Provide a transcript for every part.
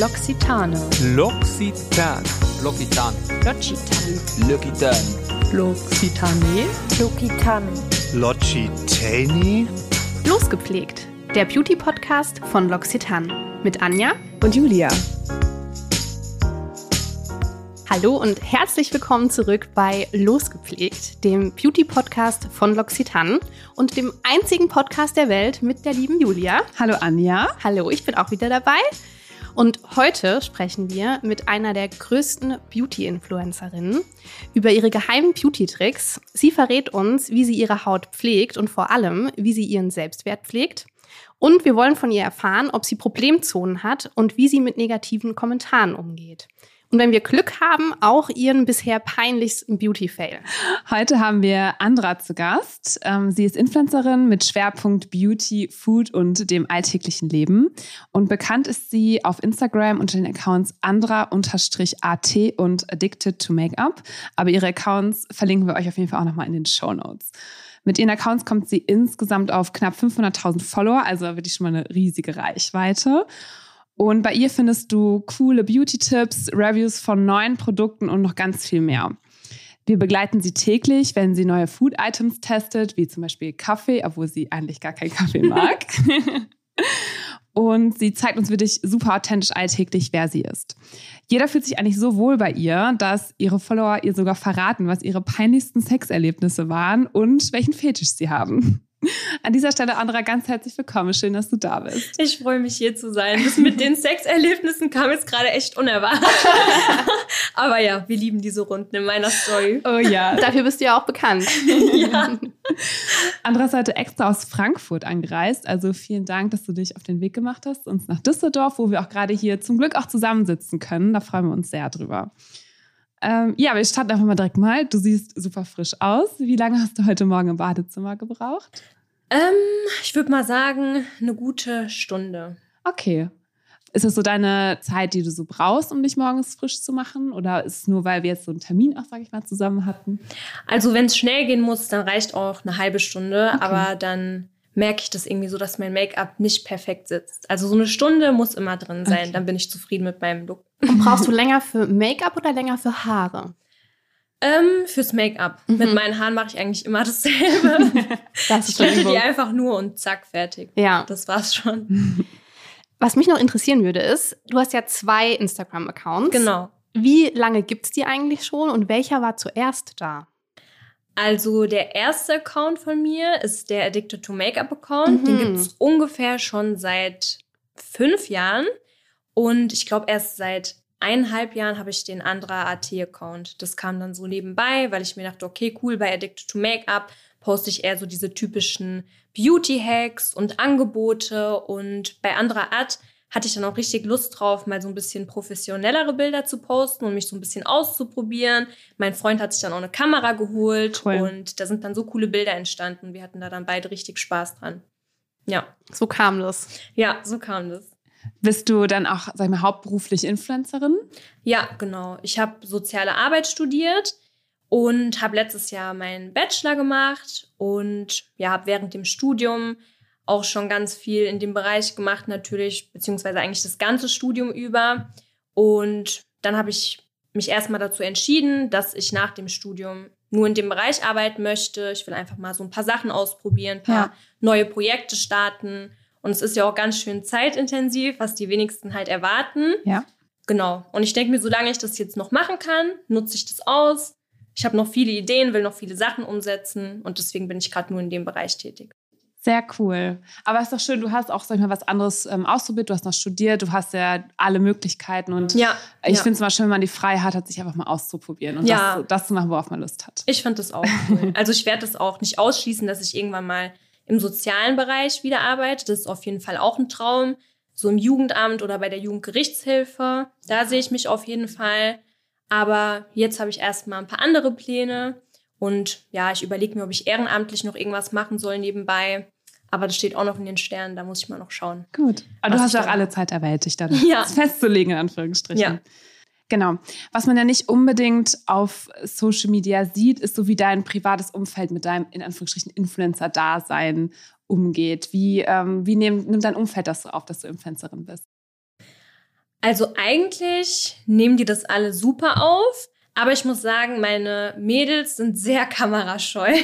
L'Occitane. L'Occitane. L'Occitane. L'Occitane. L'Occitane. L'Occitane. L'Occitane. Losgepflegt. Der Beauty-Podcast von L'Occitane. Mit Anja Und Julia. Hallo und herzlich willkommen zurück bei Losgepflegt, dem Beauty-Podcast von L'Occitane und dem einzigen Podcast der Welt mit der lieben Julia. Hallo Anja. Hallo, ich bin auch wieder dabei. Und heute sprechen wir mit einer der größten Beauty-Influencerinnen über ihre geheimen Beauty-Tricks. Sie verrät uns, wie sie ihre Haut pflegt und vor allem, wie sie ihren Selbstwert pflegt. Und wir wollen von ihr erfahren, ob sie Problemzonen hat und wie sie mit negativen Kommentaren umgeht. Und wenn wir Glück haben, auch ihren bisher peinlichsten Beauty-Fail. Heute haben wir Andra zu Gast. Ähm, sie ist Influencerin mit Schwerpunkt Beauty, Food und dem alltäglichen Leben. Und bekannt ist sie auf Instagram unter den Accounts andra-at und addicted to makeup. Aber ihre Accounts verlinken wir euch auf jeden Fall auch nochmal in den Show Notes. Mit ihren Accounts kommt sie insgesamt auf knapp 500.000 Follower, also wirklich schon mal eine riesige Reichweite. Und bei ihr findest du coole Beauty-Tipps, Reviews von neuen Produkten und noch ganz viel mehr. Wir begleiten sie täglich, wenn sie neue Food-Items testet, wie zum Beispiel Kaffee, obwohl sie eigentlich gar keinen Kaffee mag. und sie zeigt uns wirklich super authentisch alltäglich, wer sie ist. Jeder fühlt sich eigentlich so wohl bei ihr, dass ihre Follower ihr sogar verraten, was ihre peinlichsten Sexerlebnisse waren und welchen Fetisch sie haben. An dieser Stelle, Andra, ganz herzlich willkommen. Schön, dass du da bist. Ich freue mich, hier zu sein. Das mit den Sexerlebnissen kam jetzt gerade echt unerwartet. Aber ja, wir lieben diese Runden in meiner Story. Oh ja. Dafür bist du ja auch bekannt. ja. Andra ist heute extra aus Frankfurt angereist. Also vielen Dank, dass du dich auf den Weg gemacht hast, uns nach Düsseldorf, wo wir auch gerade hier zum Glück auch zusammensitzen können. Da freuen wir uns sehr drüber. Ähm, ja, wir starten einfach mal direkt mal. Du siehst super frisch aus. Wie lange hast du heute Morgen im Badezimmer gebraucht? Ähm, ich würde mal sagen, eine gute Stunde. Okay. Ist das so deine Zeit, die du so brauchst, um dich morgens frisch zu machen? Oder ist es nur, weil wir jetzt so einen Termin auch, sag ich mal, zusammen hatten? Also, wenn es schnell gehen muss, dann reicht auch eine halbe Stunde. Okay. Aber dann merke ich das irgendwie so, dass mein Make-up nicht perfekt sitzt. Also, so eine Stunde muss immer drin sein. Okay. Dann bin ich zufrieden mit meinem Look. Und brauchst du länger für Make-up oder länger für Haare? Ähm, fürs Make-up. Mhm. Mit meinen Haaren mache ich eigentlich immer dasselbe. Das ich glätte die einfach nur und zack, fertig. Ja. Das war's schon. Was mich noch interessieren würde, ist, du hast ja zwei Instagram-Accounts. Genau. Wie lange gibt's die eigentlich schon und welcher war zuerst da? Also der erste Account von mir ist der Addicted to Makeup Account. Mhm. Den gibt es ungefähr schon seit fünf Jahren. Und ich glaube, erst seit eineinhalb Jahren habe ich den Andra AT Account. Das kam dann so nebenbei, weil ich mir dachte, okay, cool, bei Addicted to Makeup poste ich eher so diese typischen Beauty-Hacks und Angebote. Und bei Andra Ad hatte ich dann auch richtig Lust drauf, mal so ein bisschen professionellere Bilder zu posten und mich so ein bisschen auszuprobieren. Mein Freund hat sich dann auch eine Kamera geholt Cool. und da sind dann so coole Bilder entstanden. Wir hatten da dann beide richtig Spaß dran. Ja, So kam das. ja, so kam das. Bist du dann auch, sag ich mal, hauptberuflich Influencerin? Ja, genau. Ich habe soziale Arbeit studiert und habe letztes Jahr meinen Bachelor gemacht und ja, habe während dem Studium auch schon ganz viel in dem Bereich gemacht, natürlich, beziehungsweise eigentlich das ganze Studium über. Und dann habe ich mich erstmal dazu entschieden, dass ich nach dem Studium nur in dem Bereich arbeiten möchte. Ich will einfach mal so ein paar Sachen ausprobieren, ein paar Ja. neue Projekte starten. Und es ist ja auch ganz schön zeitintensiv, was die wenigsten halt erwarten. Ja. Genau. Und ich denke mir, solange ich das jetzt noch machen kann, nutze ich das aus. Ich habe noch viele Ideen, will noch viele Sachen umsetzen und deswegen bin ich gerade nur in dem Bereich tätig. Sehr cool. Aber ist doch schön, du hast auch, sag ich mal, was anderes ähm, ausprobiert. Du hast noch studiert, du hast ja alle Möglichkeiten. Und Ja, ich ja. finde es mal schön, wenn man die Freiheit hat, sich einfach mal auszuprobieren und Ja. das, das zu machen, worauf man Lust hat. Ich fand das auch cool. also ich werde das auch nicht ausschließen, dass ich irgendwann mal im sozialen Bereich wieder arbeite. Das ist auf jeden Fall auch ein Traum. So im Jugendamt oder bei der Jugendgerichtshilfe. Da sehe ich mich auf jeden Fall. Aber jetzt habe ich erstmal ein paar andere Pläne. Und ja, ich überlege mir, ob ich ehrenamtlich noch irgendwas machen soll nebenbei. Aber das steht auch noch in den Sternen, da muss ich mal noch schauen. Gut. Aber du hast ja auch alle Zeit der Welt, dich dann Ja. festzulegen, in Anführungsstrichen. Ja. Genau. Was man ja nicht unbedingt auf Social Media sieht, ist so, wie dein privates Umfeld mit deinem, in Anführungsstrichen, Influencer-Dasein umgeht. Wie, ähm, wie nehm, nimmt dein Umfeld das so auf, dass du Influencerin bist? Also eigentlich nehmen die das alle super auf. Aber ich muss sagen, meine Mädels sind sehr kamerascheu.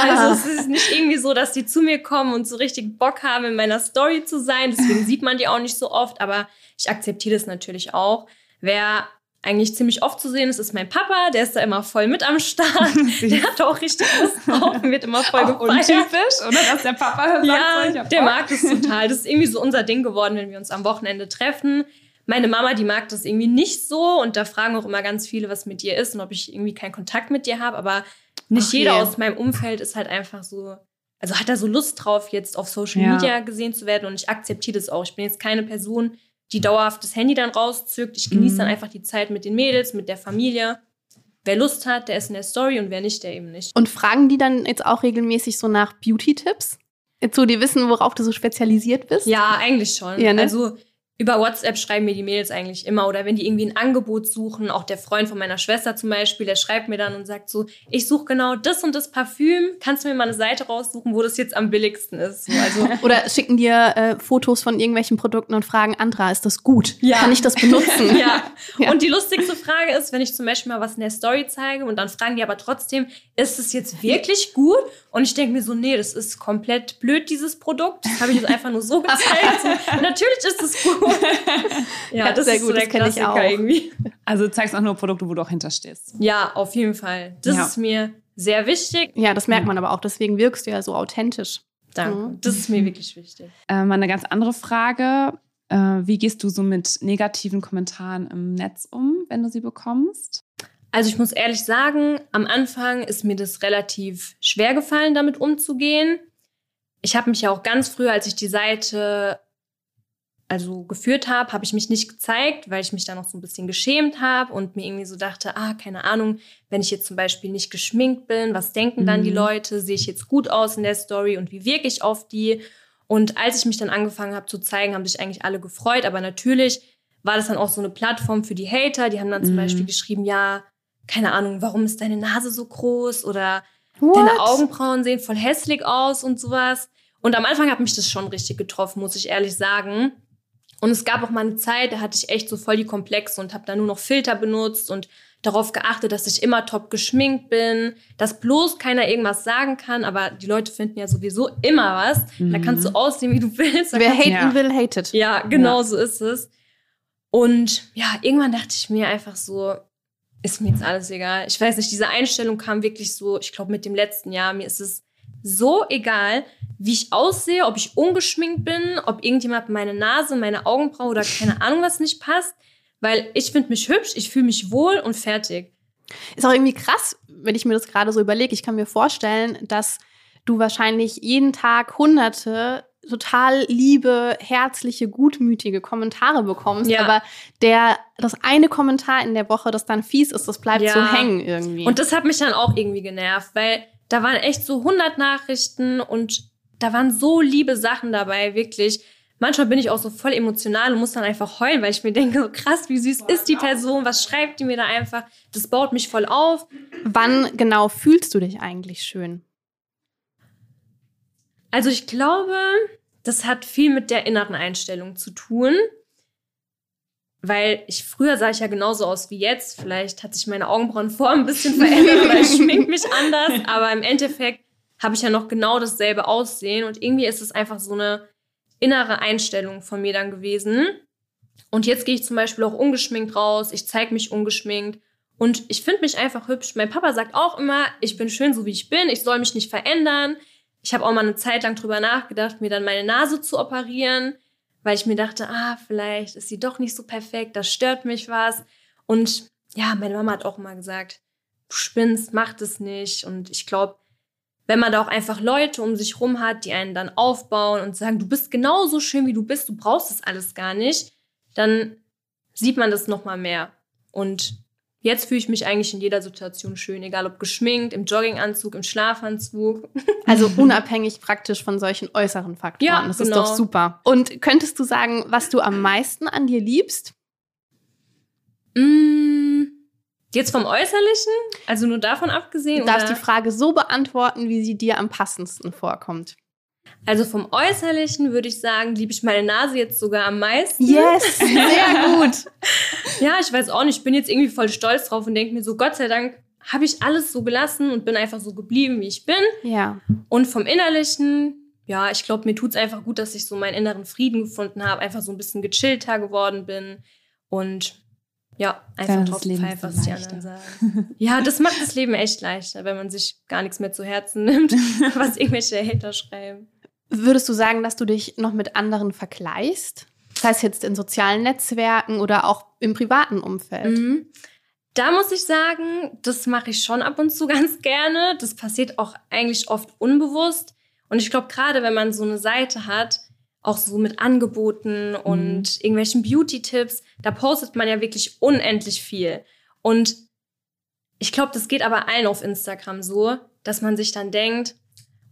Also es ist nicht irgendwie so, dass die zu mir kommen und so richtig Bock haben, in meiner Story zu sein. Deswegen sieht man die auch nicht so oft. Aber ich akzeptiere das natürlich auch. Wer eigentlich ziemlich oft zu sehen ist, ist mein Papa. Der ist da immer voll mit am Start. Der hat auch richtig Lust drauf und wird immer voll Auch gefeiert. untypisch, oder? Dass der Papa sagt, so, Ja, hab der mag das total. Das ist irgendwie so unser Ding geworden, wenn wir uns am Wochenende treffen. Meine Mama, die mag das irgendwie nicht so und da fragen auch immer ganz viele, was mit dir ist und ob ich irgendwie keinen Kontakt mit dir habe. Aber nicht Okay. jeder aus meinem Umfeld ist halt einfach so, also hat da so Lust drauf, jetzt auf Social Ja. Media gesehen zu werden und ich akzeptiere das auch. Ich bin jetzt keine Person, die dauerhaft das Handy dann rauszückt. Ich genieße Mhm. dann einfach die Zeit mit den Mädels, mit der Familie. Wer Lust hat, der ist in der Story und wer nicht, der eben nicht. Und fragen die dann jetzt auch regelmäßig so nach Beauty-Tipps? Jetzt so, die wissen, worauf du so spezialisiert bist? Ja, eigentlich schon. Ja, ne? Also über WhatsApp schreiben mir die Mädels eigentlich immer oder wenn die irgendwie ein Angebot suchen, auch der Freund von meiner Schwester zum Beispiel, der schreibt mir dann und sagt so, ich suche genau das und das Parfüm, kannst du mir mal eine Seite raussuchen, wo das jetzt am billigsten ist? So, also Oder schicken dir äh, Fotos von irgendwelchen Produkten und fragen, Andra, ist das gut? Ja. Kann ich das benutzen? ja. Ja. Und die lustigste Frage ist, wenn ich zum Beispiel mal was in der Story zeige und dann fragen die aber trotzdem, ist es jetzt wirklich gut? Und ich denke mir so, nee, das ist komplett blöd, dieses Produkt. Das habe ich jetzt einfach nur so gezeigt. So, natürlich ist es gut. Ja, Ja, das sehr ist gut, so der das kenn ich auch. irgendwie. Also du zeigst auch nur Produkte, wo du auch hinterstehst. Ja, auf jeden Fall. Das Ja. ist mir sehr wichtig. Ja, das merkt man aber auch. Deswegen wirkst du ja so authentisch. Danke. Mhm. Das ist mir wirklich wichtig. Äh, mal eine ganz andere Frage. Äh, wie gehst du so mit negativen Kommentaren im Netz um, wenn du sie bekommst? Also ich muss ehrlich sagen, am Anfang ist mir das relativ schwer gefallen, damit umzugehen. Ich habe mich ja auch ganz früh, als ich die Seite also geführt habe, habe ich mich nicht gezeigt, weil ich mich da noch so ein bisschen geschämt habe und mir irgendwie so dachte, ah, keine Ahnung, wenn ich jetzt zum Beispiel nicht geschminkt bin, was denken dann die Mhm. Leute? Sehe ich jetzt gut aus in der Story und wie wirke ich auf die? Und als ich mich dann angefangen habe zu zeigen, haben sich eigentlich alle gefreut. Aber natürlich war das dann auch so eine Plattform für die Hater. Die haben dann zum Mhm. Beispiel geschrieben, ja, keine Ahnung, warum ist deine Nase so groß? Oder What? deine Augenbrauen sehen voll hässlich aus und sowas. Und am Anfang hat mich das schon richtig getroffen, muss ich ehrlich sagen. Und es gab auch mal eine Zeit, da hatte ich echt so voll die Komplexe und habe da nur noch Filter benutzt und darauf geachtet, dass ich immer top geschminkt bin, dass bloß keiner irgendwas sagen kann, aber die Leute finden ja sowieso immer was. Da kannst du aussehen, wie du willst. Wer haten Ja. will, hatet. ja, genau so ist es. Und ja, irgendwann dachte ich mir einfach so, ist mir jetzt alles egal. Ich weiß nicht, diese Einstellung kam wirklich so, ich glaube, mit dem letzten Jahr. Mir ist es so egal, wie ich aussehe, ob ich ungeschminkt bin, ob irgendjemand meine Nase, meine Augenbraue oder keine Ahnung was nicht passt. Weil ich finde mich hübsch, ich fühle mich wohl und fertig. Ist auch irgendwie krass, wenn ich mir das gerade so überlege. Ich kann mir vorstellen, dass du wahrscheinlich jeden Tag hunderte total liebe, herzliche, gutmütige Kommentare bekommst. Ja. Aber der, das eine Kommentar in der Woche, das dann fies ist, das bleibt Ja. so hängen irgendwie. Und das hat mich dann auch irgendwie genervt, weil da waren echt so 100 Nachrichten und da waren so liebe Sachen dabei, wirklich. Manchmal bin ich auch so voll emotional und muss dann einfach heulen, weil ich mir denke, so krass, wie süß ist die Person, was schreibt die mir da einfach? Das baut mich voll auf. Wann genau fühlst du dich eigentlich schön? Also ich glaube, das hat viel mit der inneren Einstellung zu tun. Weil ich früher sah ich ja genauso aus wie jetzt. Vielleicht hat sich meine Augenbrauenform ein bisschen verändert oder ich schmink mich anders. Aber im Endeffekt habe ich ja noch genau dasselbe Aussehen. Und irgendwie ist es einfach so eine innere Einstellung von mir dann gewesen. Und jetzt gehe ich zum Beispiel auch ungeschminkt raus. Ich zeige mich ungeschminkt. Und ich finde mich einfach hübsch. Mein Papa sagt auch immer, ich bin schön so wie ich bin. Ich soll mich nicht verändern. Ich habe auch mal eine Zeit lang drüber nachgedacht, mir dann meine Nase zu operieren, weil ich mir dachte, ah, vielleicht ist sie doch nicht so perfekt, das stört mich was. Und ja, meine Mama hat auch immer gesagt, du spinnst, mach das nicht. Und ich glaube, wenn man da auch einfach Leute um sich rum hat, die einen dann aufbauen und sagen, du bist genauso schön, wie du bist, du brauchst das alles gar nicht, dann sieht man das noch mal mehr. Und jetzt fühle ich mich eigentlich in jeder Situation schön, egal ob geschminkt, im Jogginganzug, im Schlafanzug. Also unabhängig praktisch von solchen äußeren Faktoren. Ja, das genau. ist doch super. Und könntest du sagen, was du am meisten an dir liebst? Mm, Jetzt vom Äußerlichen? Also nur davon abgesehen? Du darfst oder? die Frage so beantworten, wie sie dir am passendsten vorkommt. Also vom Äußerlichen würde ich sagen, liebe ich meine Nase jetzt sogar am meisten. Yes, sehr gut. Ja, ich weiß auch nicht, ich bin jetzt irgendwie voll stolz drauf und denke mir so, Gott sei Dank habe ich alles so gelassen und bin einfach so geblieben, wie ich bin. Ja. Und vom Innerlichen, ja, ich glaube, mir tut's einfach gut, dass ich so meinen inneren Frieden gefunden habe, einfach so ein bisschen gechillter geworden bin und ja, einfach drauf pfeift, was die anderen sagen. Ja, das macht das Leben echt leichter, wenn man sich gar nichts mehr zu Herzen nimmt, was irgendwelche Hater schreiben. Würdest du sagen, dass du dich noch mit anderen vergleichst? Das heißt jetzt in sozialen Netzwerken oder auch im privaten Umfeld. Mhm. Da muss ich sagen, das mache ich schon ab und zu ganz gerne. Das passiert auch eigentlich oft unbewusst. Und ich glaube, gerade wenn man so eine Seite hat, auch so mit Angeboten und irgendwelchen Beauty-Tipps, da postet man ja wirklich unendlich viel. Und ich glaube, das geht aber allen auf Instagram so, dass man sich dann denkt,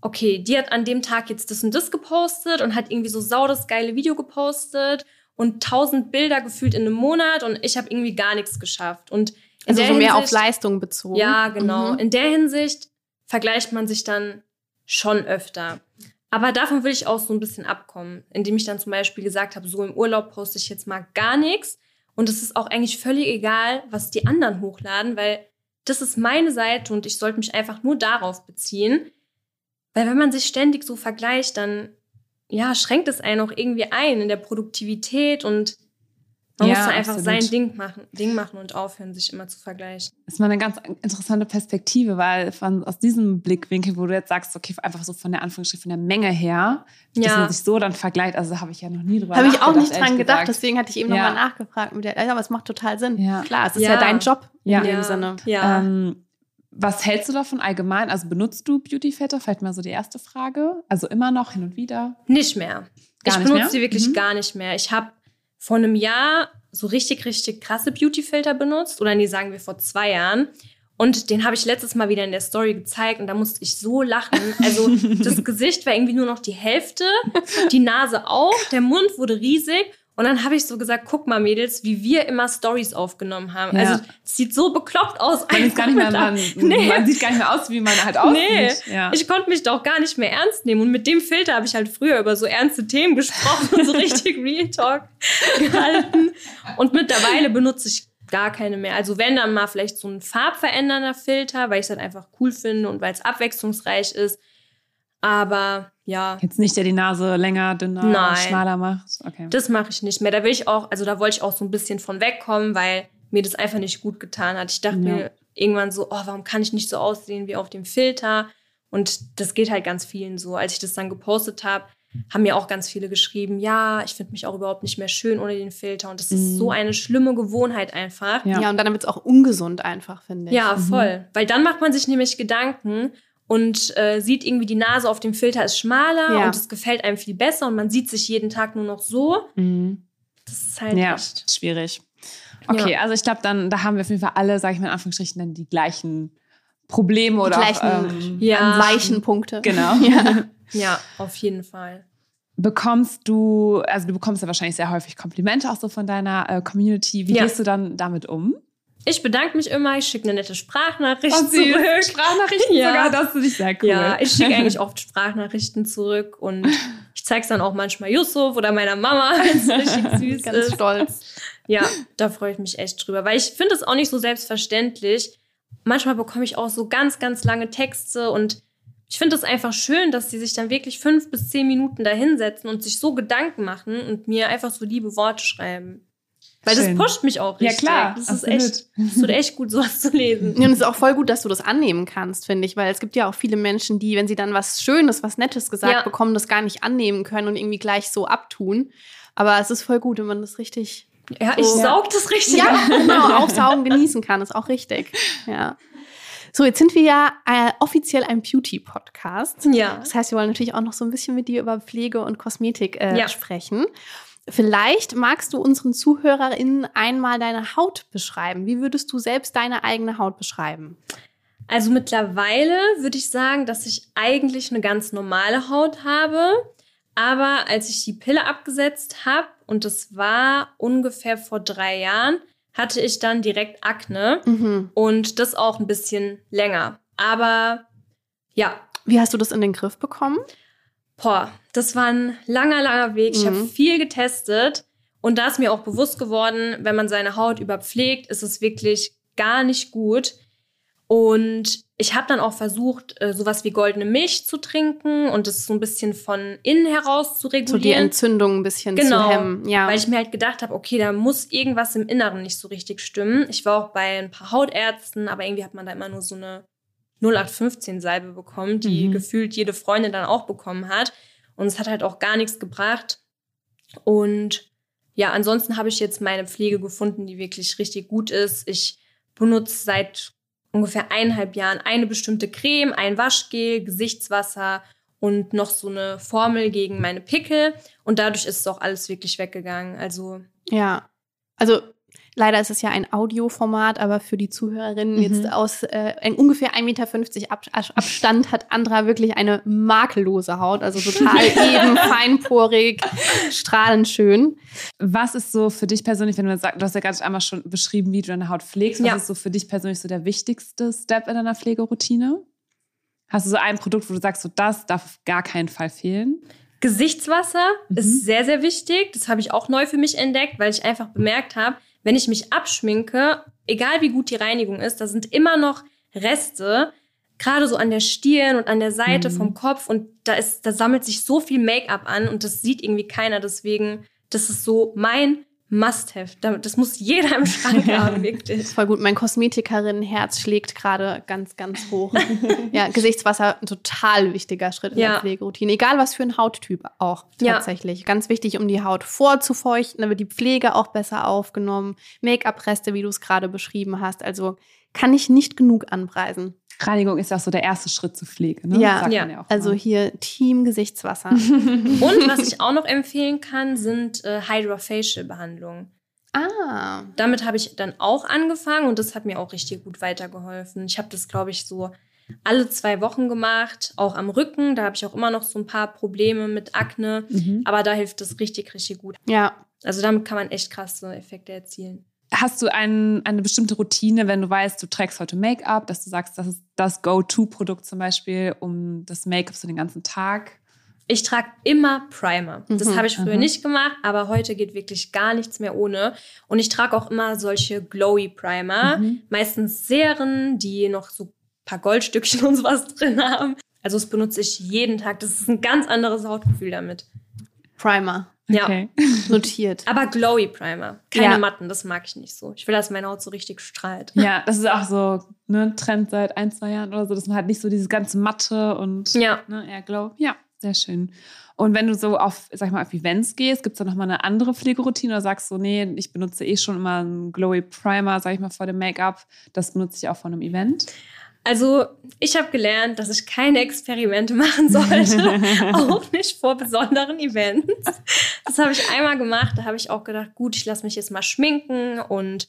okay, die hat an dem Tag jetzt das und das gepostet und hat irgendwie so sau das geile Video gepostet und tausend Bilder gefühlt in einem Monat und ich habe irgendwie gar nichts geschafft. Und Also so mehr auf Hinsicht- Leistung bezogen. ja, genau. Mhm. In der Hinsicht vergleicht man sich dann schon öfter. Aber davon will ich auch so ein bisschen abkommen, indem ich dann zum Beispiel gesagt habe, so im Urlaub poste ich jetzt mal gar nichts. Und es ist auch eigentlich völlig egal, was die anderen hochladen, weil das ist meine Seite und ich sollte mich einfach nur darauf beziehen. Weil wenn man sich ständig so vergleicht, dann ja, schränkt es einen auch irgendwie ein in der Produktivität und man Ja, muss dann einfach absolut. sein Ding machen, Ding machen und aufhören, sich immer zu vergleichen. ist mal eine ganz interessante Perspektive, weil von, aus diesem Blickwinkel, wo du jetzt sagst, okay, einfach so von der Anführungsstriche, von der Menge her, dass Ja. man sich so dann vergleicht, also da habe ich ja noch nie drüber Habe ich auch nicht dran gedacht, gesagt. deswegen hatte ich eben Ja. nochmal nachgefragt. Mit der, ja, aber es macht total Sinn. Ja. Klar, es ist ja, Ja. dein Job Ja. in dem Ja. Sinne. Ja. Ähm, was hältst du davon allgemein? Also benutzt du Beautyfilter? Vielleicht mal so die erste Frage. Also immer noch hin und wieder. Nicht mehr. Gar ich nicht benutze sie wirklich Mhm. gar nicht mehr. Ich habe vor einem Jahr so richtig, richtig krasse Beautyfilter benutzt. Oder nee, sagen wir vor zwei Jahren. Und den habe ich letztes Mal wieder in der Story gezeigt und da musste ich so lachen. Also das Gesicht war irgendwie nur noch die Hälfte, die Nase auch, der Mund wurde riesig. Und dann habe ich so gesagt, guck mal, Mädels, wie wir immer Stories aufgenommen haben. Ja. Also es sieht so bekloppt aus. Man, gar nicht mehr, man, nee. man sieht gar nicht mehr aus, wie man halt aussieht. Nee, Ja. ich konnte mich doch gar nicht mehr ernst nehmen. Und mit dem Filter habe ich halt früher über so ernste Themen gesprochen und so richtig Real Talk gehalten. Und mittlerweile benutze ich gar keine mehr. Also wenn dann mal vielleicht so ein farbverändernder Filter, weil ich es halt einfach cool finde und weil es abwechslungsreich ist. Aber ja, Jetzt nicht, der die Nase länger, dünner, Nein. schmaler macht. Okay. das mache ich nicht mehr. Da will ich auch, also da wollte ich auch so ein bisschen von wegkommen, weil mir das einfach nicht gut getan hat. Ich dachte Ja. mir irgendwann so, oh, warum kann ich nicht so aussehen wie auf dem Filter? Und das geht halt ganz vielen so. Als ich das dann gepostet habe, haben mir auch ganz viele geschrieben, ja, ich finde mich auch überhaupt nicht mehr schön ohne den Filter. Und das ist Mhm. so eine schlimme Gewohnheit einfach. Ja. Ja, und dann wird es auch ungesund einfach, finde ich. Ja, voll. Weil dann macht man sich nämlich Gedanken und äh, sieht irgendwie, die Nase auf dem Filter ist schmaler Ja. und es gefällt einem viel besser und man sieht sich jeden Tag nur noch so. Mhm. Das ist halt Ja, echt. schwierig. Okay, Ja. also ich glaube, dann da haben wir auf jeden Fall alle, sage ich mal in Anführungsstrichen, dann die gleichen Probleme oder gleichen auch, ähm, Ja. weichen Punkte. Genau. Ja. Ja, auf jeden Fall. Bekommst du, also du bekommst ja wahrscheinlich sehr häufig Komplimente auch so von deiner äh, Community. Wie Ja. gehst du dann damit um? Ich bedanke mich immer, ich schicke eine nette Sprachnachricht sie- zurück. Sprachnachrichten Ja. sogar, das finde ich sehr cool. Ja, ich schicke eigentlich oft Sprachnachrichten zurück und ich zeige es dann auch manchmal Yusuf oder meiner Mama, wenn es richtig süß Ganz ist. stolz. Ja, da freue ich mich echt drüber, weil ich finde es auch nicht so selbstverständlich. Manchmal bekomme ich auch so ganz, ganz lange Texte und ich finde es einfach schön, dass sie sich dann wirklich fünf bis zehn Minuten da hinsetzen und sich so Gedanken machen und mir einfach so liebe Worte schreiben. Weil Schön. das pusht mich auch Ja, richtig. klar, Das ist echt, es tut echt gut, sowas zu lesen. Und es ist auch voll gut, dass du das annehmen kannst, finde ich, weil es gibt ja auch viele Menschen, die, wenn sie dann was Schönes, was Nettes gesagt Ja. bekommen, das gar nicht annehmen können und irgendwie gleich so abtun. Aber es ist voll gut, wenn man das richtig, Ja, ich So. saug das richtig ja, auf. genau, aufsaugen, genießen kann, ist auch richtig. Ja. So, jetzt sind wir ja äh, offiziell ein Beauty-Podcast. Ja. Das heißt, wir wollen natürlich auch noch so ein bisschen mit dir über Pflege und Kosmetik äh, Ja. sprechen. Vielleicht magst du unseren ZuhörerInnen einmal deine Haut beschreiben. Wie würdest du selbst deine eigene Haut beschreiben? Also mittlerweile würde ich sagen, dass ich eigentlich eine ganz normale Haut habe. Aber als ich die Pille abgesetzt habe, und das war ungefähr vor drei Jahren, hatte ich dann direkt Akne Mhm. und das auch ein bisschen länger. Aber ja, Wie hast du das in den Griff bekommen? Boah, das war ein langer, langer Weg. Ich habe Mhm. viel getestet und da ist mir auch bewusst geworden, wenn man seine Haut überpflegt, ist es wirklich gar nicht gut. Und ich habe dann auch versucht, äh, sowas wie goldene Milch zu trinken und das so ein bisschen von innen heraus zu So die regulieren. Entzündung ein bisschen Genau, zu hemmen. Ja. Weil ich mir halt gedacht habe, okay, da muss irgendwas im Inneren nicht so richtig stimmen. Ich war auch bei ein paar Hautärzten, aber irgendwie hat man da immer nur so eine 0815-Salbe bekommen, die Mhm. gefühlt jede Freundin dann auch bekommen hat. Und es hat halt auch gar nichts gebracht. Und ja, ansonsten habe ich jetzt meine Pflege gefunden, die wirklich richtig gut ist. Ich benutze seit ungefähr eineinhalb Jahren eine bestimmte Creme, ein Waschgel, Gesichtswasser und noch so eine Formel gegen meine Pickel. Und dadurch ist es auch alles wirklich weggegangen. Also Ja, also leider ist es ja ein Audioformat, aber für die Zuhörerinnen Mhm. jetzt aus äh, ein ungefähr 1,50 Meter Ab Abstand hat Andra wirklich eine makellose Haut, also total eben, feinporig, strahlend schön. Was ist so für dich persönlich, wenn du sagst, du hast ja gerade einmal schon beschrieben, wie du deine Haut pflegst, was Ja. ist so für dich persönlich so der wichtigste Step in deiner Pflegeroutine? Hast du so ein Produkt, wo du sagst, so das darf auf gar keinen Fall fehlen? Gesichtswasser Mhm. ist sehr, sehr wichtig. Das habe ich auch neu für mich entdeckt, weil ich einfach bemerkt habe, wenn ich mich abschminke, egal wie gut die Reinigung ist, da sind immer noch Reste, gerade so an der Stirn und an der Seite Mhm. vom Kopf und da ist, da sammelt sich so viel Make-up an und das sieht irgendwie keiner. Deswegen, das ist so mein Must-have. Da- Das muss jeder im Schrank haben, wirklich. Voll gut, mein Kosmetikerinnenherz schlägt gerade ganz, ganz hoch. ja, Gesichtswasser, ein total wichtiger Schritt in Ja. der Pflegeroutine. Egal was für ein Hauttyp auch Ja. tatsächlich. Ganz wichtig, um die Haut vorzufeuchten, dann wird die Pflege auch besser aufgenommen. Make-up-Reste, wie du es gerade beschrieben hast. Also kann ich nicht genug anpreisen. Reinigung ist ja auch so der erste Schritt zur Pflege, ne? Ja. Sagt Ja. man auch Also mal. hier Team Gesichtswasser. Und was ich auch noch empfehlen kann, sind äh, Hydrofacial-Behandlungen. ah. damit habe ich dann auch angefangen und das hat mir auch richtig gut weitergeholfen. Ich habe das, glaube ich, so alle zwei Wochen gemacht, auch am Rücken. Da habe ich auch immer noch so ein paar Probleme mit Akne, Mhm. aber da hilft es richtig, richtig gut. Ja. Also damit kann man echt krasse Effekte erzielen. Hast du ein, eine bestimmte Routine, wenn du weißt, du trägst heute Make-up, dass du sagst, das ist das Go-To-Produkt zum Beispiel, um das Make-up so den ganzen Tag? Ich trage immer Primer. Das Mhm, habe ich früher mhm. nicht gemacht, aber heute geht wirklich gar nichts mehr ohne. Und ich trage auch immer solche glowy Primer. Mhm. Meistens Serien, die noch so ein paar Goldstückchen und sowas drin haben. Also das benutze ich jeden Tag. Das ist ein ganz anderes Hautgefühl damit. Primer. Ja. Okay. Notiert. Aber glowy Primer. Keine Ja. Matten, das mag ich nicht so. Ich will, dass meine Haut so richtig strahlt. Ja, das ist auch so ne, Trend seit ein, zwei Jahren oder so, dass man halt nicht so dieses ganze Matte und Ja. ne, eher Glow. Ja, sehr schön. Und wenn du so auf, sag ich mal, auf Events gehst, gibt es da nochmal eine andere Pflegeroutine oder sagst du, nee, ich benutze eh schon immer einen Glowy Primer, sag ich mal, vor dem Make-up. Das benutze ich auch vor einem Event. Also, ich habe gelernt, dass ich keine Experimente machen sollte. auch nicht vor besonderen Events. Das habe ich einmal gemacht. Da habe ich auch gedacht, gut, ich lasse mich jetzt mal schminken und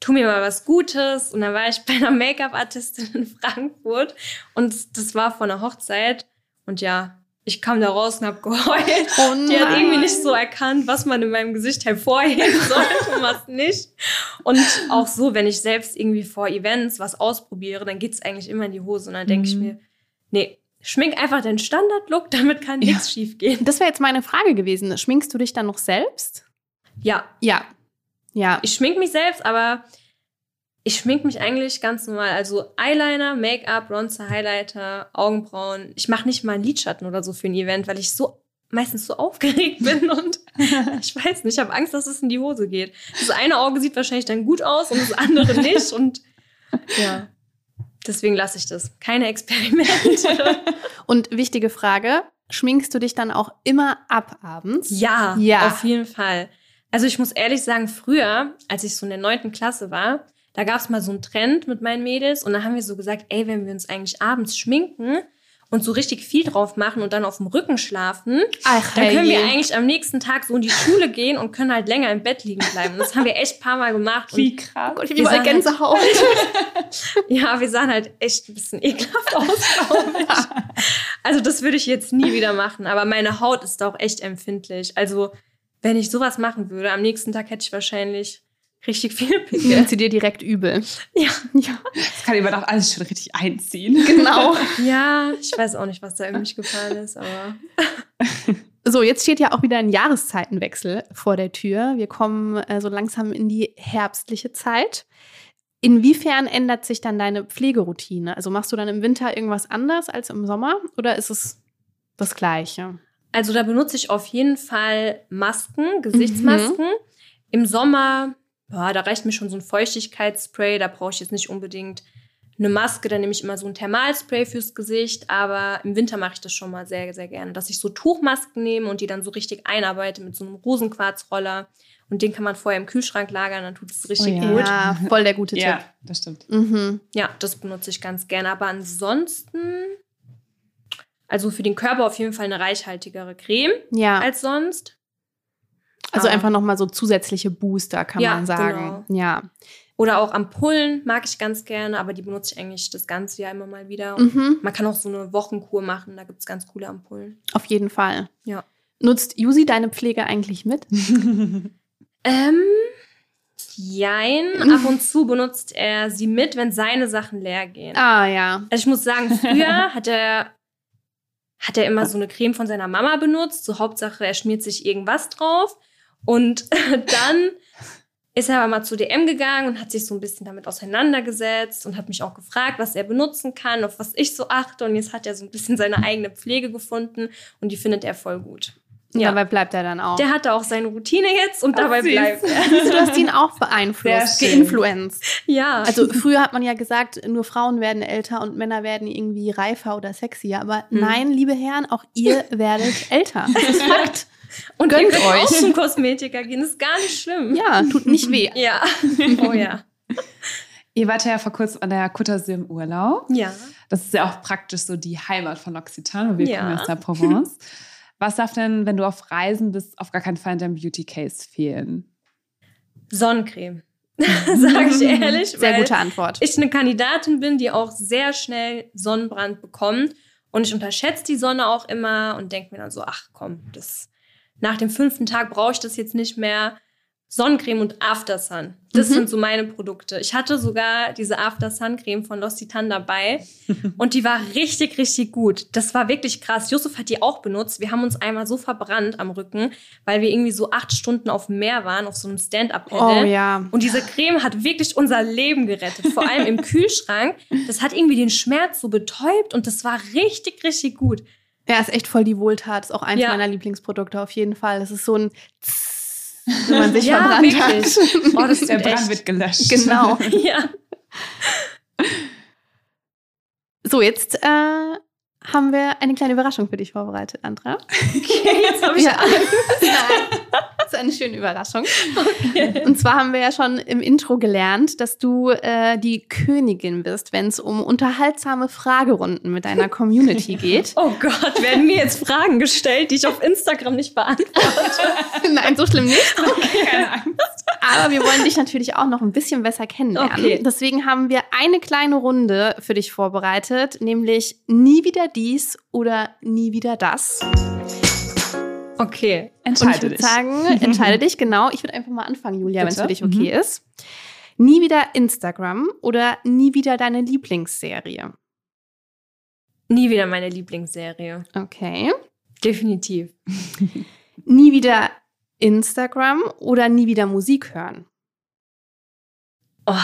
tu mir mal was Gutes. Und dann war ich bei einer Make-up-Artistin in Frankfurt und das war vor einer Hochzeit. Und ja, ich kam da raus und habe geheult. Oh Die hat irgendwie nicht so erkannt, was man in meinem Gesicht hervorheben sollte und was nicht. Und auch so, wenn ich selbst irgendwie vor Events was ausprobiere, dann geht's eigentlich immer in die Hose. Und dann denke ich Mhm. mir, nee, schmink einfach den Standard-Look, damit kann Ja. nichts schief gehen. Das wäre jetzt meine Frage gewesen. Schminkst du dich dann noch selbst? Ja, Ja. Ja. ich schmink mich selbst, aber ich schmink mich eigentlich ganz normal. Also Eyeliner, Make-up, Bronzer, Highlighter, Augenbrauen. Ich mache nicht mal einen Lidschatten oder so für ein Event, weil ich so meistens so aufgeregt bin und ich weiß nicht, ich habe Angst, dass es in die Hose geht. Das eine Auge sieht wahrscheinlich dann gut aus und das andere nicht und ja. Deswegen lasse ich das. Keine Experimente. Und wichtige Frage: Schminkst du dich dann auch immer ab abends? Ja, Ja. auf jeden Fall. Also ich muss ehrlich sagen, früher, als ich so in der neunten Klasse war, da gab es mal so einen Trend mit meinen Mädels und da haben wir so gesagt, ey, wenn wir uns eigentlich abends schminken und so richtig viel drauf machen und dann auf dem Rücken schlafen, Ach, dann können wir eigentlich am nächsten Tag so in die Schule gehen und können halt länger im Bett liegen bleiben. Und das haben wir echt ein paar Mal gemacht. Wie Und krass. Gott, ich Wir habe sahen Gänsehaut. ja, wir sahen halt echt ein bisschen ekelhaft aus, glaube ich. Also das würde ich jetzt nie wieder machen. Aber meine Haut ist auch echt empfindlich. Also wenn ich sowas machen würde, am nächsten Tag hätte ich wahrscheinlich richtig viele Pickel. Nimmt sie dir direkt übel. Ja. Ja, Das kann über Nacht alles schon richtig einziehen. genau. Ja, ich weiß auch nicht, was da mich gefallen ist, aber So, jetzt steht ja auch wieder ein Jahreszeitenwechsel vor der Tür. Wir kommen äh, so langsam in die herbstliche Zeit. Inwiefern ändert sich dann deine Pflegeroutine? Also machst du dann im Winter irgendwas anders als im Sommer oder ist es das Gleiche? Also da benutze ich auf jeden Fall Masken, Gesichtsmasken. Im Sommer, boah, da reicht mir schon so ein Feuchtigkeitsspray. Da brauche ich jetzt nicht unbedingt eine Maske. Da nehme ich immer so ein Thermalspray fürs Gesicht. Aber im Winter mache ich das schon mal sehr, sehr gerne, dass ich so Tuchmasken nehme und die dann so richtig einarbeite mit so einem Rosenquarzroller. Und den kann man vorher im Kühlschrank lagern, dann tut es richtig Oh ja. gut. Ja, voll der gute Ja, Tipp. das stimmt. Mhm. Ja, das benutze ich ganz gerne. Aber ansonsten, also für den Körper auf jeden Fall eine reichhaltigere Creme Ja, als sonst. Also aber- einfach nochmal so zusätzliche Booster, kann Ja, man sagen. genau. Ja. Oder auch Ampullen mag ich ganz gerne, aber die benutze ich eigentlich das ganze Jahr immer mal wieder. Mhm. Man kann auch so eine Wochenkur machen, da gibt es ganz coole Ampullen. Auf jeden Fall. Ja. Nutzt Yusi deine Pflege eigentlich mit? Ähm, jein. Ab und zu benutzt er sie mit, wenn seine Sachen leer gehen. Ah ja. Also ich muss sagen, früher hat er, hat er immer so eine Creme von seiner Mama benutzt. So Hauptsache, er schmiert sich irgendwas drauf. Und dann ist er aber mal zu DM gegangen und hat sich so ein bisschen damit auseinandergesetzt und hat mich auch gefragt, was er benutzen kann, auf was ich so achte. Und jetzt hat er so ein bisschen seine eigene Pflege gefunden und die findet er voll gut. Und Ja. dabei bleibt er dann auch. Der hatte auch seine Routine jetzt und Ach, dabei süß. bleibt er. Du hast ihn auch beeinflusst, geinfluenced. Ja. Also früher hat man ja gesagt, nur Frauen werden älter und Männer werden irgendwie reifer oder sexier. Aber Mhm. nein, liebe Herren, auch ihr werdet älter. Das ist Fakt. Und gönnt ihr euch. auch zum Kosmetiker gehen, ist gar nicht schlimm. Ja, tut nicht weh. Ja. Oh ja. Ihr wart ja vor kurzem an der Côte d'Azur im Urlaub. Ja. Das ist ja auch praktisch so die Heimat von L'Occitane. Wir Ja. kommen aus der Provence. Was darf denn, wenn du auf Reisen bist, auf gar keinen Fall in deinem Beauty Case fehlen? Sonnencreme. Sag ich ehrlich. Sehr gute Antwort. Ich eine Kandidatin bin, die auch sehr schnell Sonnenbrand bekommt. Und ich unterschätze die Sonne auch immer und denke mir dann so, ach komm, das, nach dem fünften Tag brauche ich das jetzt nicht mehr. Sonnencreme und After Sun. Das Mhm. sind so meine Produkte. Ich hatte sogar diese After Sun Creme von L'Occitane dabei und die war richtig, richtig gut. Das war wirklich krass. Yusuf hat die auch benutzt. Wir haben uns einmal so verbrannt am Rücken, weil wir irgendwie so acht Stunden auf dem Meer waren, auf so einem Stand-Up-Paddle. Oh ja. Und diese Creme hat wirklich unser Leben gerettet. Vor allem im Kühlschrank. Das hat irgendwie den Schmerz so betäubt und das war richtig, richtig gut. Ja, ist echt voll die Wohltat. Ist auch eins Ja. meiner Lieblingsprodukte auf jeden Fall. Das ist so ein Tss, wenn man sich Ja, verbrannt wirklich. hat. Oh, das Der Brand echt. wird gelöscht. Genau. Ja. So, jetzt äh, haben wir eine kleine Überraschung für dich vorbereitet, Andra. Okay, jetzt habe ich Ja. Nein. Das ist eine schöne Überraschung. Und zwar haben wir ja schon im Intro gelernt, dass du äh, die Königin bist, wenn es um unterhaltsame Fragerunden mit deiner Community geht. Oh Gott, werden mir jetzt Fragen gestellt, die ich auf Instagram nicht beantworte? Nein, so schlimm nicht. Keine Angst. Aber wir wollen dich natürlich auch noch ein bisschen besser kennenlernen. Okay. Deswegen haben wir eine kleine Runde für dich vorbereitet, nämlich nie wieder dies oder nie wieder das. Okay. Und ich Entscheide dich. sagen, entscheide dich, genau. Ich würde einfach mal anfangen, Julia, wenn es für dich okay ist. Nie wieder Instagram oder nie wieder deine Lieblingsserie? Nie wieder meine Lieblingsserie. Okay. Definitiv. Nie wieder Instagram oder nie wieder Musik hören? Oh,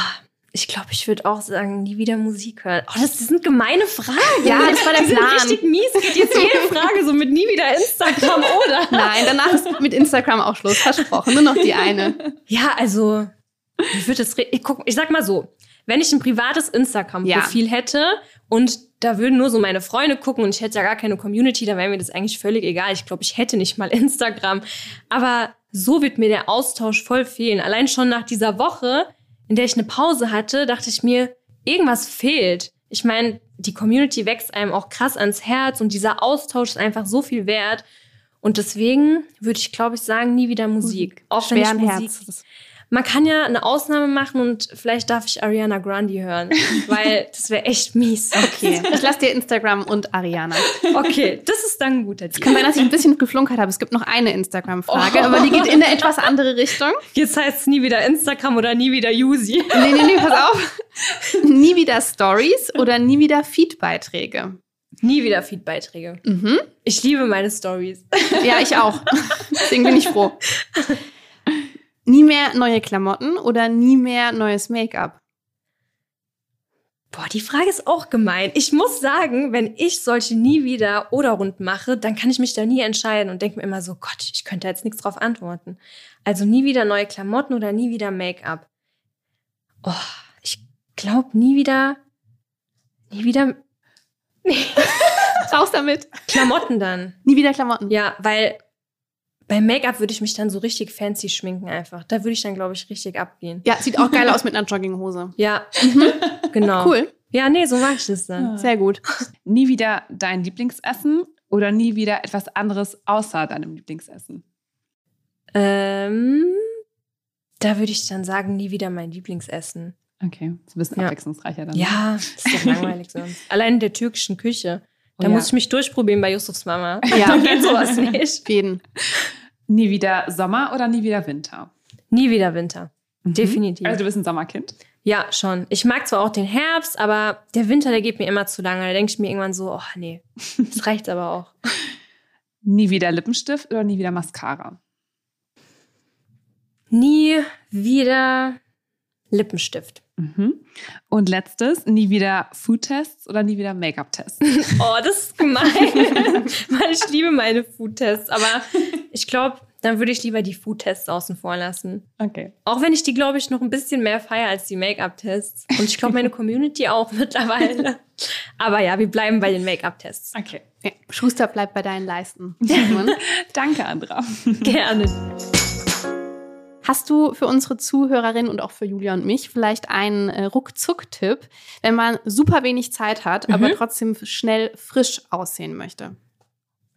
ich glaube, ich würde auch sagen, nie wieder Musik hören. Oh, das, das sind gemeine Fragen. Ja, das war der Die sind Plan. richtig mies. Geht jetzt jede Frage so mit nie wieder Instagram, oder? Nein, danach ist mit Instagram auch Schluss, versprochen. Nur noch die eine. Ja, also, ich würde es. re- Ich, guck, ich sag mal so: Wenn ich ein privates Instagram-Profil hätte und da würden nur so meine Freunde gucken und ich hätte ja gar keine Community, dann wäre mir das eigentlich völlig egal. Ich glaube, ich hätte nicht mal Instagram. Aber so wird mir der Austausch voll fehlen. Allein schon nach dieser Woche, in der ich eine Pause hatte, dachte ich mir, irgendwas fehlt. Ich meine, die Community wächst einem auch krass ans Herz und dieser Austausch ist einfach so viel wert. Und deswegen würde ich, glaube ich, sagen, nie wieder Musik. Auch wenn ich Schweren Musik Herzens. Man kann ja eine Ausnahme machen und vielleicht darf ich Ariana Grande hören, weil das wäre echt mies. Okay, ich lasse dir Instagram und Ariana. Okay, das ist dann ein guter Kann Deal. sein, dass ich ein bisschen geflunkert habe. Es gibt noch eine Instagram-Frage, aber die geht in eine etwas andere Richtung. Jetzt heißt es nie wieder Instagram oder nie wieder Yusi. Nee, nee, nee, pass auf. nie wieder Stories oder nie wieder Feed-Beiträge. Nie wieder Feedbeiträge. Mhm. Ich liebe meine Stories. Ja, ich auch. Deswegen bin ich froh. Nie mehr neue Klamotten oder nie mehr neues Make-up. Boah, die Frage ist auch gemein. Ich muss sagen, wenn ich solche nie wieder oder Runden mache, dann kann ich mich da nie entscheiden und denke mir immer so, Gott, ich könnte jetzt nichts drauf antworten. Also nie wieder neue Klamotten oder nie wieder Make-up. Oh, ich glaube nie wieder, nie wieder Raus damit. Klamotten dann. Nie wieder Klamotten. Ja, weil bei Make-up würde ich mich dann so richtig fancy schminken einfach. Da würde ich dann, glaube ich, richtig abgehen. Ja, sieht auch geil aus mit einer Jogginghose. Ja, genau. Cool, Ja, nee, so mache ich das dann. sehr gut. Nie wieder dein Lieblingsessen oder nie wieder etwas anderes außer deinem Lieblingsessen? Ähm, da würde ich dann sagen, nie wieder mein Lieblingsessen. Okay, ist ein bisschen Ja. abwechslungsreicher dann. Ja, das ist doch langweilig sonst. Allein in der türkischen Küche. Da Oh ja. muss ich mich durchprobieren bei Yusufs Mama. Ja. Da geht sowas nicht. Auf jeden. Nie wieder Sommer oder nie wieder Winter? Nie wieder Winter. Mhm. Definitiv. Also du bist ein Sommerkind. Ja, schon. Ich mag zwar auch den Herbst, aber der Winter, der geht mir immer zu lange. Da denke ich mir irgendwann so, oh nee, das reicht aber auch. Nie wieder Lippenstift oder nie wieder Mascara? Nie wieder Lippenstift. Mhm. Und letztes, nie wieder Foodtests oder nie wieder Make-up-Tests? Oh, das ist gemein. Weil ich liebe meine Foodtests. Aber ich glaube, dann würde ich lieber die Foodtests außen vor lassen. Okay. Auch wenn ich die, glaube ich, noch ein bisschen mehr feiere als die Make-up-Tests. Und ich glaube, meine Community auch mittlerweile. Aber ja, wir bleiben bei den Make-up-Tests. Okay. Ja, Schuster bleibt bei deinen Leisten. Danke, Andra. Gerne. Hast du für unsere Zuhörerinnen und auch für Julia und mich vielleicht einen äh, Ruckzuck-Tipp, wenn man super wenig Zeit hat, aber Mhm. trotzdem schnell frisch aussehen möchte?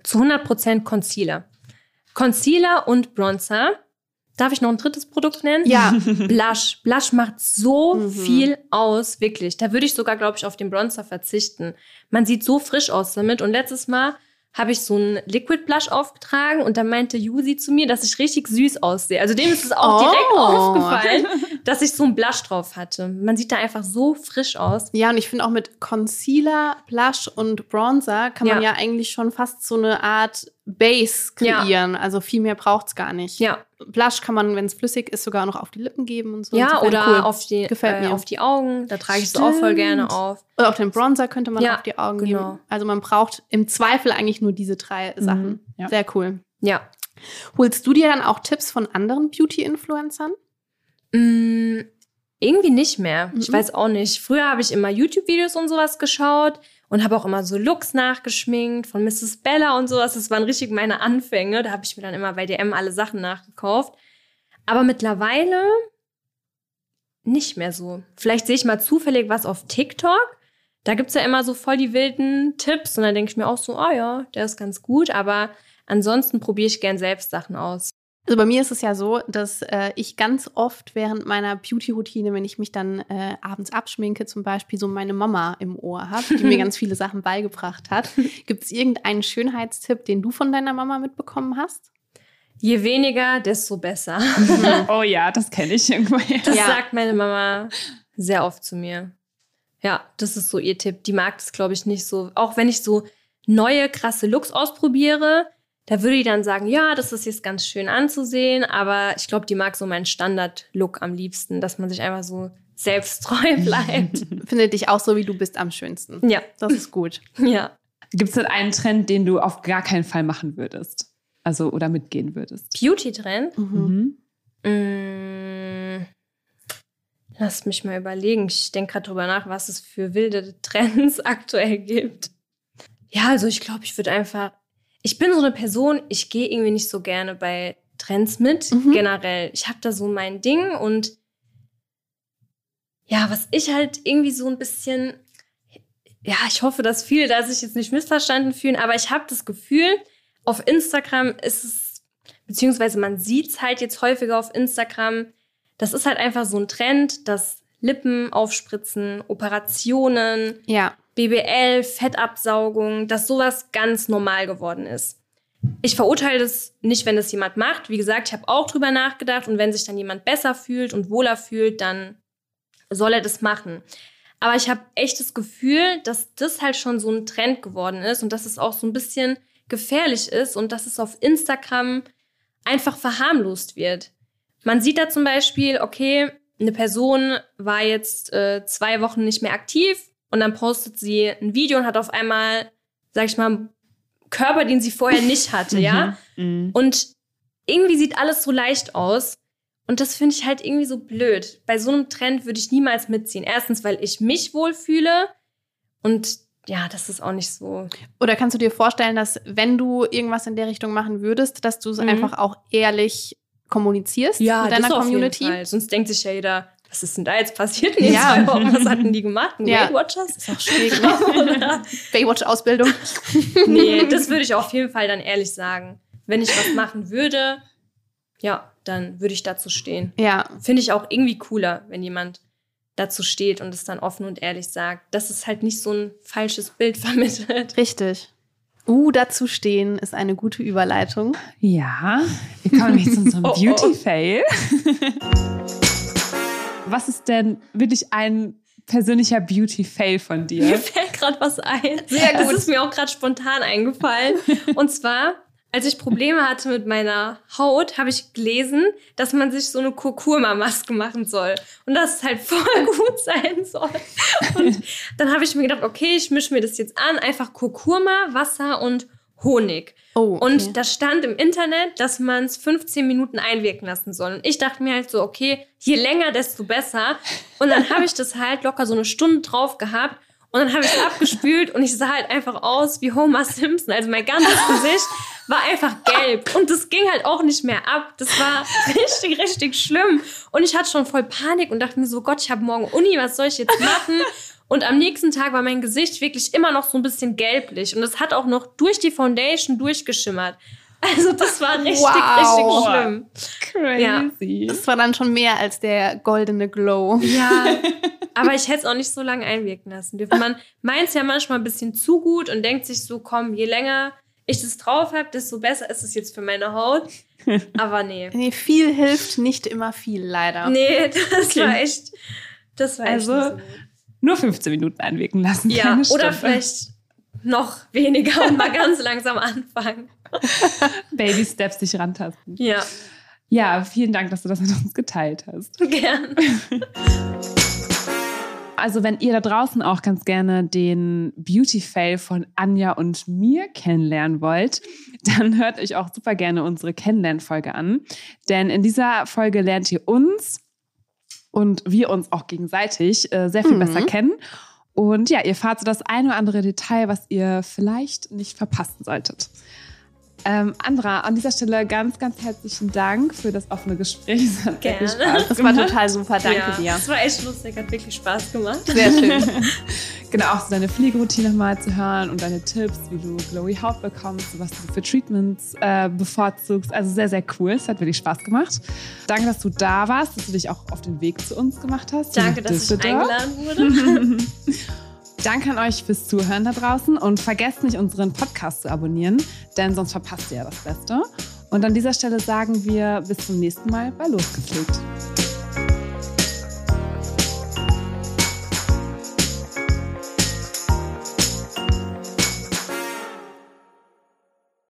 Zu 100% Concealer. Concealer und Bronzer. Darf ich noch ein drittes Produkt nennen? Ja. Blush. Blush macht so Mhm. viel aus, wirklich. Da würde ich sogar, glaube ich, auf den Bronzer verzichten. Man sieht so frisch aus damit. Und letztes Mal habe ich so einen Liquid Blush aufgetragen und da meinte Yusi zu mir, dass ich richtig süß aussehe. Also dem ist es auch Oh. direkt aufgefallen, dass ich so einen Blush drauf hatte. Man sieht da einfach so frisch aus. Ja, und ich finde auch mit Concealer, Blush und Bronzer kann man Ja. ja eigentlich schon fast so eine Art Base Ja. kreieren. Also viel mehr braucht's gar nicht. Ja, Blush kann man, wenn es flüssig ist, sogar noch auf die Lippen geben und so. ja Insofern oder cool. auf, die, Gefällt äh, mir. auf die Augen. Da trage ich es auch voll gerne auf. Oder auch den Bronzer könnte man Ja, auf die Augen genau. geben. Also man braucht im Zweifel eigentlich nur diese drei Sachen. ja. Sehr cool. Ja. Holst du dir dann auch Tipps von anderen Beauty-Influencern? Mm, irgendwie nicht mehr. Ich Mhm. weiß auch nicht. Früher habe ich immer YouTube-Videos und sowas geschaut und habe auch immer so Looks nachgeschminkt von Mrs. Bella und sowas. Das waren richtig meine Anfänge. Da habe ich mir dann immer bei DM alle Sachen nachgekauft. Aber mittlerweile nicht mehr so. Vielleicht sehe ich mal zufällig was auf TikTok. Da gibt's ja immer so voll die wilden Tipps und dann denke ich mir auch so, ah ja, der ist ganz gut. Aber ansonsten probiere ich gern selbst Sachen aus. Also bei mir ist es ja so, dass äh, ich ganz oft während meiner Beauty-Routine, wenn ich mich dann äh, abends abschminke, zum Beispiel so meine Mama im Ohr habe, die mir ganz viele Sachen beigebracht hat. Gibt es irgendeinen Schönheitstipp, den du von deiner Mama mitbekommen hast? Je weniger, desto besser. Oh ja, das kenne ich irgendwoher. Das Ja. sagt meine Mama sehr oft zu mir. Ja, das ist so ihr Tipp. Die mag das, glaube ich, nicht so. Auch wenn ich so neue, krasse Looks ausprobiere, da würde die dann sagen, ja, das ist jetzt ganz schön anzusehen, aber ich glaube, die mag so meinen Standard-Look am liebsten, dass man sich einfach so selbsttreu bleibt. Findet dich auch so, wie du bist, am schönsten. ja, Das ist gut. ja. Gibt es denn einen Trend, den du auf gar keinen Fall machen würdest? Also oder mitgehen würdest? Beauty-Trend? Mhm. Mm, Lass mich mal überlegen. Ich denke gerade drüber nach, was es für wilde Trends aktuell gibt. Ja, also ich glaube, ich würde einfach. Ich bin so eine Person, ich gehe irgendwie nicht so gerne bei Trends mit, Mhm. generell. Ich habe da so mein Ding und ja, was ich halt irgendwie so ein bisschen. Ja, ich hoffe, dass viele da sich jetzt nicht missverstanden fühlen, aber ich habe das Gefühl, auf Instagram ist es beziehungsweise man sieht es halt jetzt häufiger auf Instagram, das ist halt einfach so ein Trend, dass Lippen aufspritzen, Operationen, Ja. BBL, Fettabsaugung, dass sowas ganz normal geworden ist. Ich verurteile das nicht, wenn das jemand macht. Wie gesagt, ich habe auch drüber nachgedacht und wenn sich dann jemand besser fühlt und wohler fühlt, dann soll er das machen. Aber ich habe echt das Gefühl, dass das halt schon so ein Trend geworden ist und dass es auch so ein bisschen gefährlich ist und dass es auf Instagram einfach verharmlost wird. Man sieht da zum Beispiel, okay, eine Person war jetzt äh, zwei Wochen nicht mehr aktiv und dann postet sie ein Video und hat auf einmal, sag ich mal, einen Körper, den sie vorher nicht hatte, ja. Mhm. Und irgendwie sieht alles so leicht aus. Und das finde ich halt irgendwie so blöd. Bei so einem Trend würde ich niemals mitziehen. Erstens, weil ich mich wohlfühle. Und ja, das ist auch nicht so. Oder kannst du dir vorstellen, dass wenn du irgendwas in der Richtung machen würdest, dass du es Mhm. einfach auch ehrlich kommunizierst mit deiner Community? Fall. Sonst denkt sich ja jeder, was ist denn da jetzt passiert in den Ja. zwei Wochen? Was hatten die gemacht? Ein Ja. Watchers? Ist auch schräg, ne? Baywatch-Ausbildung. nee, das würde ich auf jeden Fall dann ehrlich sagen. Wenn ich was machen würde, ja, dann würde ich dazu stehen. Ja, Finde ich auch irgendwie cooler, wenn jemand dazu steht und es dann offen und ehrlich sagt, dass es halt nicht so ein falsches Bild vermittelt. richtig. Uh, dazu stehen ist eine gute Überleitung. Ja, wir kommen jetzt zu unserem Oh, oh. Was ist denn wirklich ein persönlicher Beauty-Fail von Mir dir? fällt gerade was ein. Sehr Das gut. ist mir auch gerade spontan eingefallen. Und zwar, als ich Probleme hatte mit meiner Haut, habe ich gelesen, dass man sich so eine Kurkuma-Maske machen soll. Und dass es halt voll gut sein soll. Und dann habe ich mir gedacht, okay, ich mische mir das jetzt an. Einfach Kurkuma, Wasser und Honig. Oh, okay. Und da stand im Internet, dass man es 15 Minuten einwirken lassen soll. Und ich dachte mir halt so, okay, je länger, desto besser. Und dann habe ich das halt locker so eine Stunde drauf gehabt. Und dann habe ich es abgespült und ich sah halt einfach aus wie Homer Simpson. Also mein ganzes Gesicht war einfach gelb. Und das ging halt auch nicht mehr ab. Das war richtig, richtig schlimm. Und ich hatte schon voll Panik und dachte mir so, Gott, ich habe morgen Uni, was soll ich jetzt machen? Und am nächsten Tag war mein Gesicht wirklich immer noch so ein bisschen gelblich. Und es hat auch noch durch die Foundation durchgeschimmert. Also das war richtig, Wow. richtig schlimm. Crazy. das war dann schon mehr als der goldene Glow. Ja, aber ich hätte es auch nicht so lange einwirken lassen dürfen. Man meint es ja manchmal ein bisschen zu gut und denkt sich so, komm, je länger ich das drauf habe, desto besser ist es jetzt für meine Haut. Aber nee. Nee, viel hilft nicht immer viel, leider. Nee, das Okay. war echt. Das war echt Also, gut. Nur 15 Minuten einwirken lassen. Ja, oder vielleicht noch weniger und mal ganz langsam anfangen. Baby Steps sich rantasten. Ja, Ja, vielen Dank, dass du das mit uns geteilt hast. gern. Also, wenn ihr da draußen auch ganz gerne den Beauty-Fail von Anja und mir kennenlernen wollt, dann hört euch auch super gerne unsere Kennenlernfolge an. Denn in dieser Folge lernt ihr uns und wir uns auch gegenseitig äh, sehr viel Mhm. besser kennen. Und ja, ihr fahrt so das eine oder andere Detail, was ihr vielleicht nicht verpassen solltet. Ähm, Andra, an dieser Stelle ganz, ganz herzlichen Dank für das offene Gespräch. Es hat Gerne. Spaß Das war total super, danke ja, dir. Das war echt lustig, hat wirklich Spaß gemacht. Sehr schön. Genau, auch so deine Pflegeroutine nochmal zu hören und deine Tipps, wie du glowy Haut bekommst, was du für Treatments äh, bevorzugst. Also sehr, sehr cool. Es hat wirklich Spaß gemacht. Danke, dass du da warst, dass du dich auch auf den Weg zu uns gemacht hast. Danke, dass ich Düsseldorf. eingeladen wurde. Danke an euch fürs Zuhören da draußen und vergesst nicht, unseren Podcast zu abonnieren, denn sonst verpasst ihr ja das Beste. Und an dieser Stelle sagen wir bis zum nächsten Mal bei Losgepflegt.